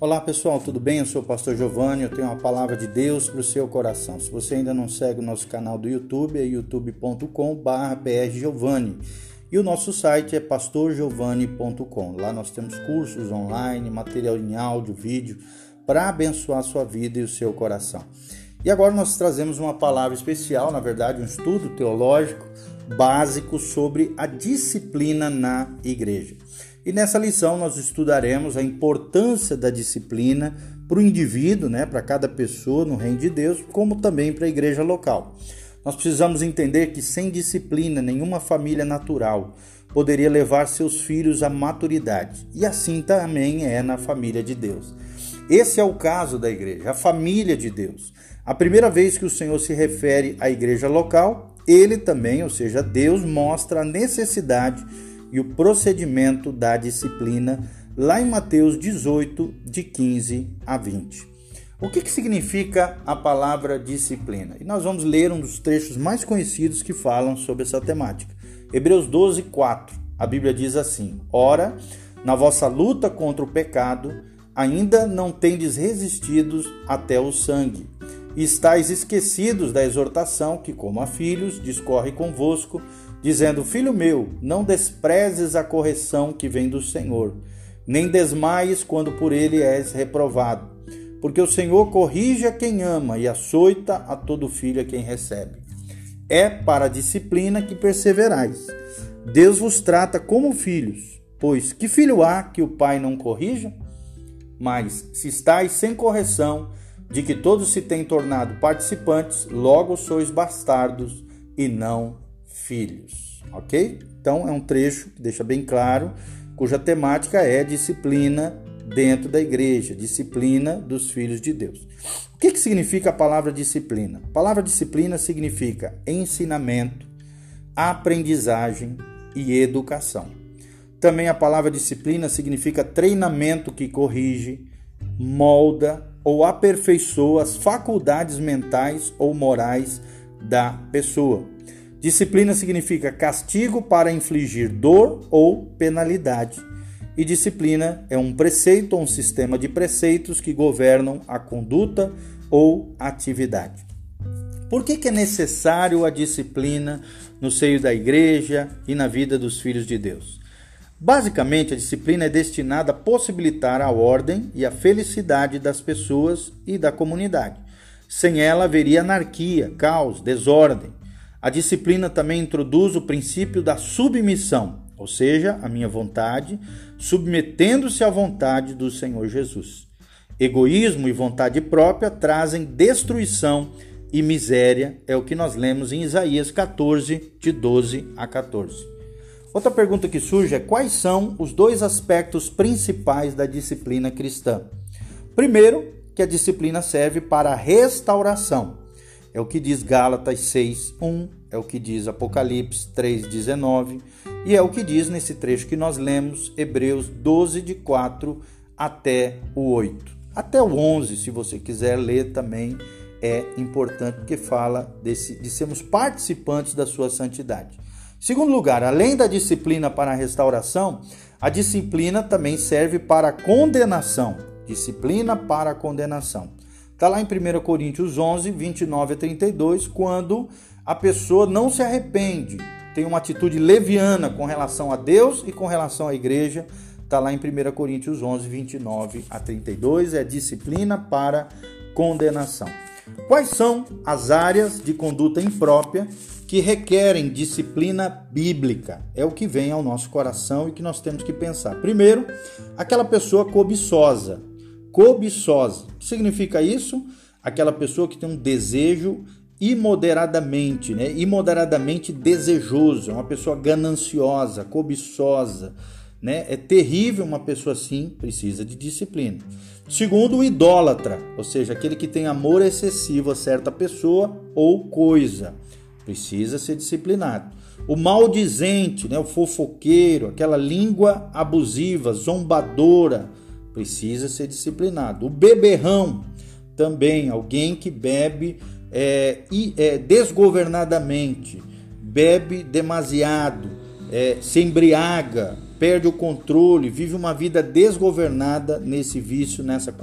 Olá pessoal, tudo bem? Eu sou o pastor Giovanni, eu tenho uma palavra de Deus para o seu coração. Se você ainda não segue o nosso canal do YouTube, é youtube.com/giovanni. E o nosso site é pastorgiovanni.com. Lá nós temos cursos online, material em áudio, vídeo para abençoar a sua vida e o seu coração. E agora nós trazemos uma palavra especial, na verdade, um estudo teológico básico sobre a disciplina na igreja. E nessa lição nós estudaremos a importância da disciplina para o indivíduo, né, para cada pessoa no reino de Deus, como também para a igreja local. Nós precisamos entender que sem disciplina nenhuma família natural poderia levar seus filhos à maturidade. E assim também é na família de Deus. Esse é o caso da igreja, a família de Deus. A primeira vez que o Senhor se refere à igreja local, ele também, ou seja, Deus, mostra a necessidade e o procedimento da disciplina, lá em Mateus 18, de 15 a 20. O que, que significa a palavra disciplina? E nós vamos ler um dos trechos mais conhecidos que falam sobre essa temática. Hebreus 12, 4. A Bíblia diz assim: Ora, na vossa luta contra o pecado, ainda não tendes resistido até o sangue. E estáis esquecidos da exortação que, como a filhos, discorre convosco, dizendo: Filho meu, não desprezes a correção que vem do Senhor, nem desmaies quando por ele és reprovado. Porque o Senhor corrige a quem ama e açoita a todo filho a quem recebe. É para a disciplina que perseverais. Deus vos trata como filhos, pois que filho há que o pai não corrija? Mas se estáis sem correção, de que todos se têm tornado participantes, logo sois bastardos e não filhos, ok? Então é um trecho que deixa bem claro, cuja temática é disciplina dentro da igreja, disciplina dos filhos de Deus. O que, que significa a palavra disciplina? A palavra disciplina significa ensinamento, aprendizagem e educação. Também a palavra disciplina significa treinamento que corrige, molda ou aperfeiçoa as faculdades mentais ou morais da pessoa. Disciplina significa castigo para infligir dor ou penalidade. E disciplina é um preceito ou um sistema de preceitos que governam a conduta ou atividade. Por que, que é necessário a disciplina no seio da igreja e na vida dos filhos de Deus? Basicamente, a disciplina é destinada a possibilitar a ordem e a felicidade das pessoas e da comunidade. Sem ela haveria anarquia, caos, desordem. A disciplina também introduz o princípio da submissão, ou seja, a minha vontade, submetendo-se à vontade do Senhor Jesus. Egoísmo e vontade própria trazem destruição e miséria, é o que nós lemos em Isaías 14, de 12 a 14. Outra pergunta que surge é: quais são os dois aspectos principais da disciplina cristã? Primeiro, que a disciplina serve para a restauração. É o que diz Gálatas 6, 1, é o que diz Apocalipse 3, 19 e é o que diz nesse trecho que nós lemos, Hebreus 12, de 4 até o 8. Até o 11, se você quiser ler também, é importante porque fala desse, de sermos participantes da sua santidade. Segundo lugar, além da disciplina para a restauração, a disciplina também serve para a condenação. Disciplina para a condenação. Está lá em 1 Coríntios 11, 29 a 32, quando a pessoa não se arrepende, tem uma atitude leviana com relação a Deus e com relação à igreja. Está lá em 1 Coríntios 11, 29 a 32, é disciplina para condenação. Quais são as áreas de conduta imprópria que requerem disciplina bíblica? É o que vem ao nosso coração e que nós temos que pensar. Primeiro, aquela pessoa cobiçosa, cobiçosa. Significa isso? Aquela pessoa que tem um desejo imoderadamente, né? Imoderadamente desejoso, é uma pessoa gananciosa, cobiçosa, né? É terrível uma pessoa assim, precisa de disciplina. Segundo, o idólatra, ou seja, aquele que tem amor excessivo a certa pessoa ou coisa, precisa ser disciplinado. O maldizente, né? O fofoqueiro, aquela língua abusiva, zombadora, precisa ser disciplinado. O beberrão, também, alguém que bebe é, é, desgovernadamente, bebe demasiado, é, se embriaga, perde o controle, vive uma vida desgovernada nesse vício, nessa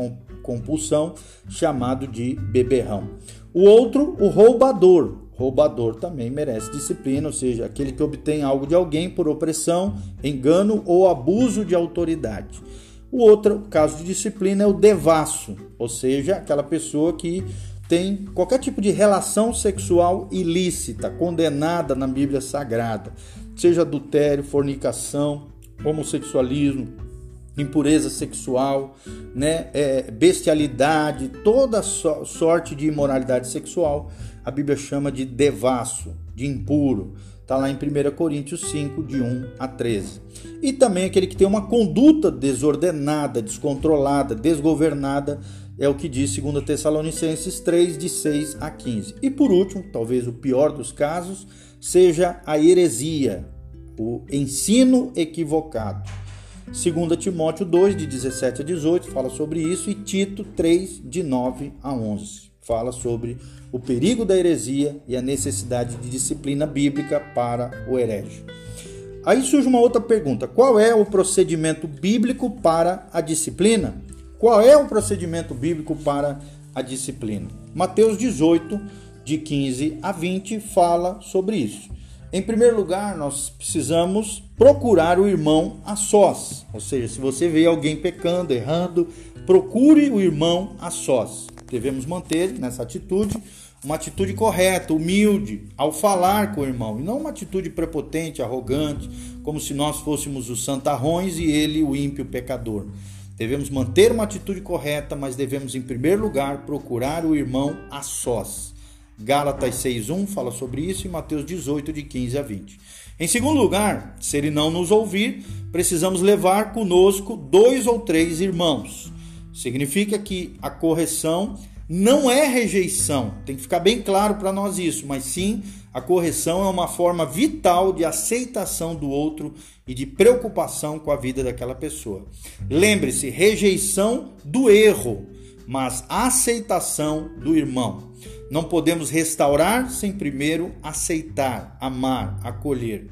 compulsão, chamado de beberrão. O outro, o roubador. Roubador também merece disciplina, ou seja, aquele que obtém algo de alguém por opressão, engano ou abuso de autoridade. O outro caso de disciplina é o devasso, ou seja, aquela pessoa que tem qualquer tipo de relação sexual ilícita, condenada na Bíblia Sagrada, seja adultério, fornicação, homossexualismo, impureza sexual, né, é, bestialidade, toda so sorte de imoralidade sexual, a Bíblia chama de devasso, de impuro. Está lá em 1 Coríntios 5, de 1 a 13. E também aquele que tem uma conduta desordenada, descontrolada, desgovernada, é o que diz 2 Tessalonicenses 3, de 6 a 15. E por último, talvez o pior dos casos, seja a heresia, o ensino equivocado. 2 Timóteo 2, de 17 a 18, fala sobre isso, e Tito 3, de 9 a 11, fala sobre o perigo da heresia e a necessidade de disciplina bíblica para o herege. Aí surge uma outra pergunta: qual é o procedimento bíblico para a disciplina? Qual é o procedimento bíblico para a disciplina? Mateus 18, de 15 a 20, fala sobre isso. Em primeiro lugar, nós precisamos procurar o irmão a sós. Ou seja, se você vê alguém pecando, errando, procure o irmão a sós. Devemos manter nessa atitude uma atitude correta, humilde, ao falar com o irmão, e não uma atitude prepotente, arrogante, como se nós fôssemos os santarrões e ele o ímpio pecador. Devemos manter uma atitude correta, mas devemos, em primeiro lugar, procurar o irmão a sós. Gálatas 6.1 fala sobre isso e Mateus 18, de 15 a 20. Em segundo lugar, se ele não nos ouvir, precisamos levar conosco dois ou três irmãos. Significa que a correção não é rejeição, tem que ficar bem claro para nós isso, mas sim a correção é uma forma vital de aceitação do outro e de preocupação com a vida daquela pessoa. Lembre-se, rejeição do erro, mas aceitação do irmão. Não podemos restaurar sem primeiro aceitar, amar, acolher.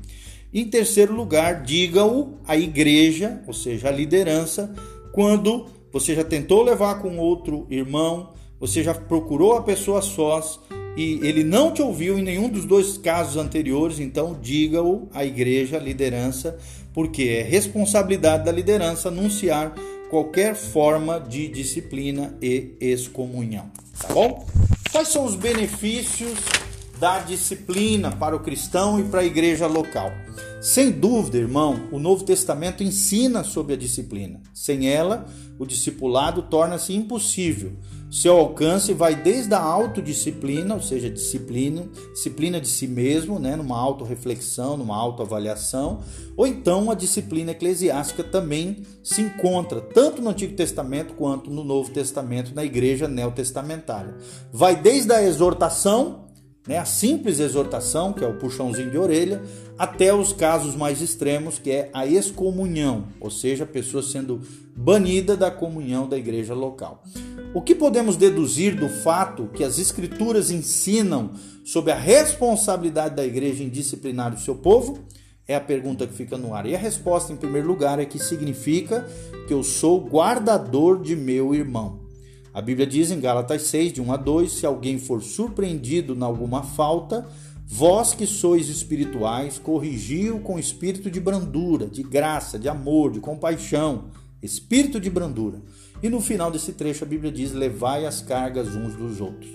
Em terceiro lugar, diga-o à igreja, ou seja, à liderança, quando você já tentou levar com outro irmão, você já procurou a pessoa sós e ele não te ouviu em nenhum dos dois casos anteriores, então diga-o à igreja, à liderança, porque é responsabilidade da liderança anunciar qualquer forma de disciplina e excomunhão. Tá bom? Quais são os benefícios da disciplina para o cristão e para a igreja local? Sem dúvida, irmão, o Novo Testamento ensina sobre a disciplina. Sem ela, o discipulado torna-se impossível. Seu alcance vai desde a autodisciplina, ou seja, disciplina, disciplina de si mesmo, né, numa autorreflexão, numa autoavaliação, ou então a disciplina eclesiástica também se encontra tanto no Antigo Testamento quanto no Novo Testamento, na igreja neotestamentária. Vai desde a exortação, né, a simples exortação, que é o puxãozinho de orelha, até os casos mais extremos, que é a excomunhão, ou seja, a pessoa sendo banida da comunhão da igreja local. O que podemos deduzir do fato que as escrituras ensinam sobre a responsabilidade da igreja em disciplinar o seu povo? É a pergunta que fica no ar. E a resposta, em primeiro lugar, é que significa que eu sou guardador de meu irmão. A Bíblia diz em Gálatas 6, de 1 a 2: Se alguém for surpreendido em alguma falta, vós que sois espirituais, corrigiu com espírito de brandura, de graça, de amor, de compaixão, espírito de brandura. E no final desse trecho a Bíblia diz: levai as cargas uns dos outros.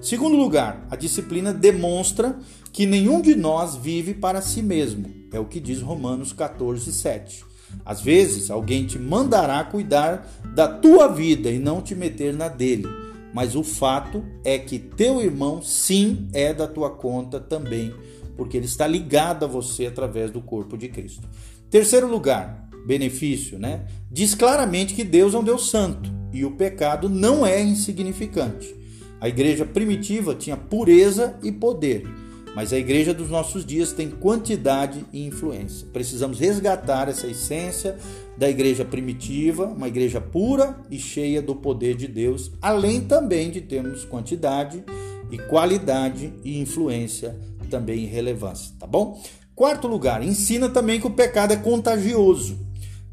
Segundo lugar, a disciplina demonstra que nenhum de nós vive para si mesmo. É o que diz Romanos 14, 7. Às vezes, alguém te mandará cuidar da tua vida e não te meter na dele. Mas o fato é que teu irmão, sim, é da tua conta também, porque ele está ligado a você através do corpo de Cristo. Terceiro lugar, benefício, né? Diz claramente que Deus é um Deus santo e o pecado não é insignificante. A igreja primitiva tinha pureza e poder mas a igreja dos nossos dias tem quantidade e influência. Precisamos resgatar essa essência da igreja primitiva, uma igreja pura e cheia do poder de Deus, além também de termos quantidade e qualidade e influência também e relevância, tá bom? Quarto lugar, ensina também que o pecado é contagioso.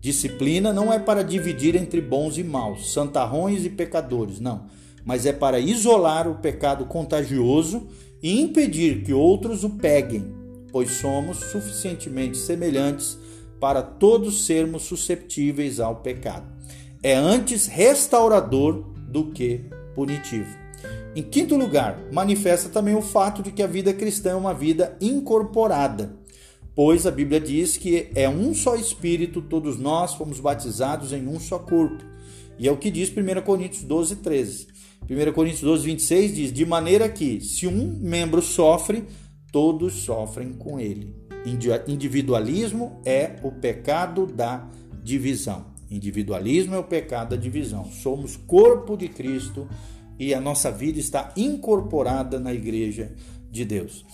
Disciplina não é para dividir entre bons e maus, santarrões e pecadores, não, mas é para isolar o pecado contagioso e impedir que outros o peguem, pois somos suficientemente semelhantes para todos sermos susceptíveis ao pecado. É antes restaurador do que punitivo. Em quinto lugar, manifesta também o fato de que a vida cristã é uma vida incorporada, pois a Bíblia diz que é um só Espírito, todos nós fomos batizados em um só corpo. E é o que diz 1 Coríntios 12, 13. 1 Coríntios 12, 26 diz: De maneira que, se um membro sofre, todos sofrem com ele. Individualismo é o pecado da divisão. Individualismo é o pecado da divisão. Somos corpo de Cristo e a nossa vida está incorporada na igreja de Deus.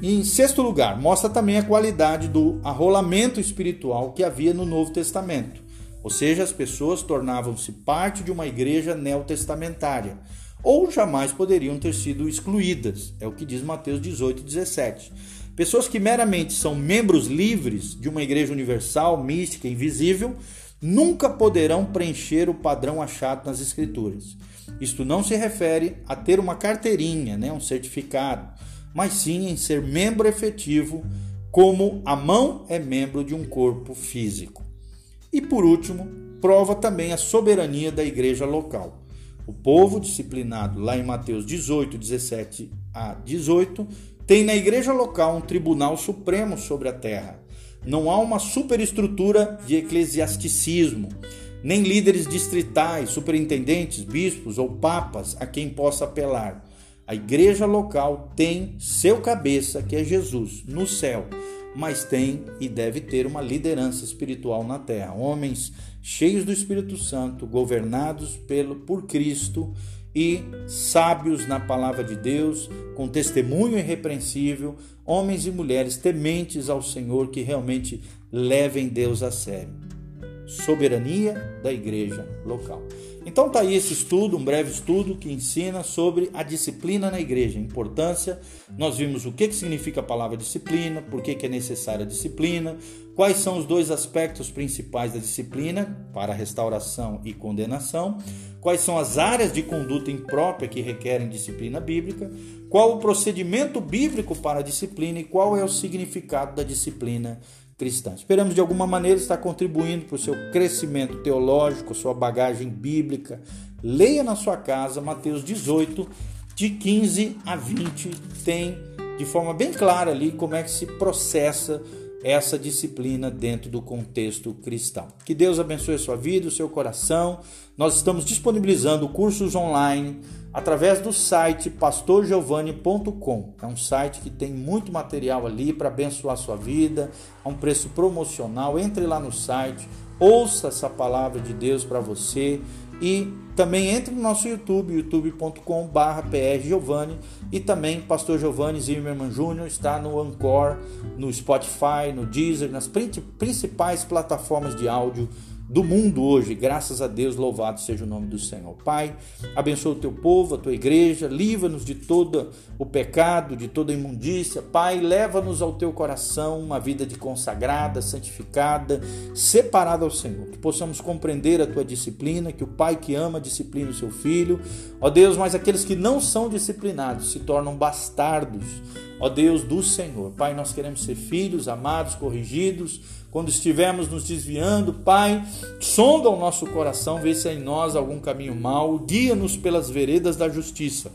Em sexto lugar, mostra também a qualidade do arrolamento espiritual que havia no Novo Testamento. Ou seja, as pessoas tornavam-se parte de uma igreja neotestamentária, ou jamais poderiam ter sido excluídas. É o que diz Mateus 18, 17. Pessoas que meramente são membros livres de uma igreja universal, mística, invisível, nunca poderão preencher o padrão achado nas Escrituras. Isto não se refere a ter uma carteirinha, né, um certificado, mas sim em ser membro efetivo, como a mão é membro de um corpo físico. E por último, prova também a soberania da igreja local. O povo disciplinado, lá em Mateus 18, 17 a 18, tem na igreja local um tribunal supremo sobre a terra. Não há uma superestrutura de eclesiasticismo, nem líderes distritais, superintendentes, bispos ou papas a quem possa apelar. A igreja local tem seu cabeça, que é Jesus, no céu, mas tem e deve ter uma liderança espiritual na terra. Homens cheios do Espírito Santo, governados pelo, por Cristo e sábios na palavra de Deus, com testemunho irrepreensível, homens e mulheres tementes ao Senhor que realmente levem Deus a sério. Soberania da igreja local. Então tá aí esse estudo, um breve estudo que ensina sobre a disciplina na igreja, importância. Nós vimos o que, que significa a palavra disciplina, por que, que é necessária a disciplina, quais são os dois aspectos principais da disciplina para restauração e condenação, quais são as áreas de conduta imprópria que requerem disciplina bíblica, qual o procedimento bíblico para a disciplina e qual é o significado da disciplina cristã. Esperamos de alguma maneira estar contribuindo para o seu crescimento teológico, sua bagagem bíblica. Leia na sua casa Mateus 18, de 15 a 20, tem de forma bem clara ali como é que se processa essa disciplina dentro do contexto cristão. Que Deus abençoe a sua vida, o seu coração. Nós estamos disponibilizando cursos online através do site pastorgiovanni.com. É um site que tem muito material ali para abençoar sua vida, a um preço promocional. Entre lá no site, ouça essa palavra de Deus para você e também entre no nosso YouTube, youtube.com/prgiovanni e também Pastor Giovanni Zimmermann Jr. está no Anchor, no Spotify, no Deezer, nas principais plataformas de áudio do mundo hoje. Graças a Deus, louvado seja o nome do Senhor. Pai, abençoa o teu povo, a tua igreja, livra-nos de todo o pecado, de toda imundícia. Pai, leva-nos ao teu coração uma vida de consagrada, santificada, separada ao Senhor. Que possamos compreender a tua disciplina, que o Pai que ama disciplina o seu filho. Ó Deus, mas aqueles que não são disciplinados se tornam bastardos. Ó Deus do Senhor. Pai, nós queremos ser filhos amados, corrigidos quando estivermos nos desviando, Pai, sonda o nosso coração, vê se há em nós algum caminho mau, guia-nos pelas veredas da justiça,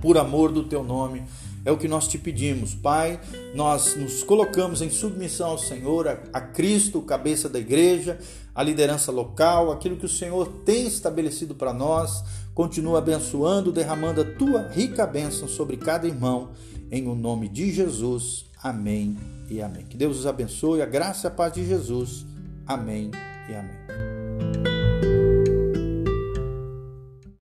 por amor do teu nome. É o que nós te pedimos, Pai. Nós nos colocamos em submissão ao Senhor, a, a Cristo, cabeça da igreja, a liderança local, aquilo que o Senhor tem estabelecido para nós. Continua abençoando, derramando a tua rica bênção sobre cada irmão, em o nome de Jesus. Amém e amém. Que Deus os abençoe, a graça e a paz de Jesus. Amém e amém.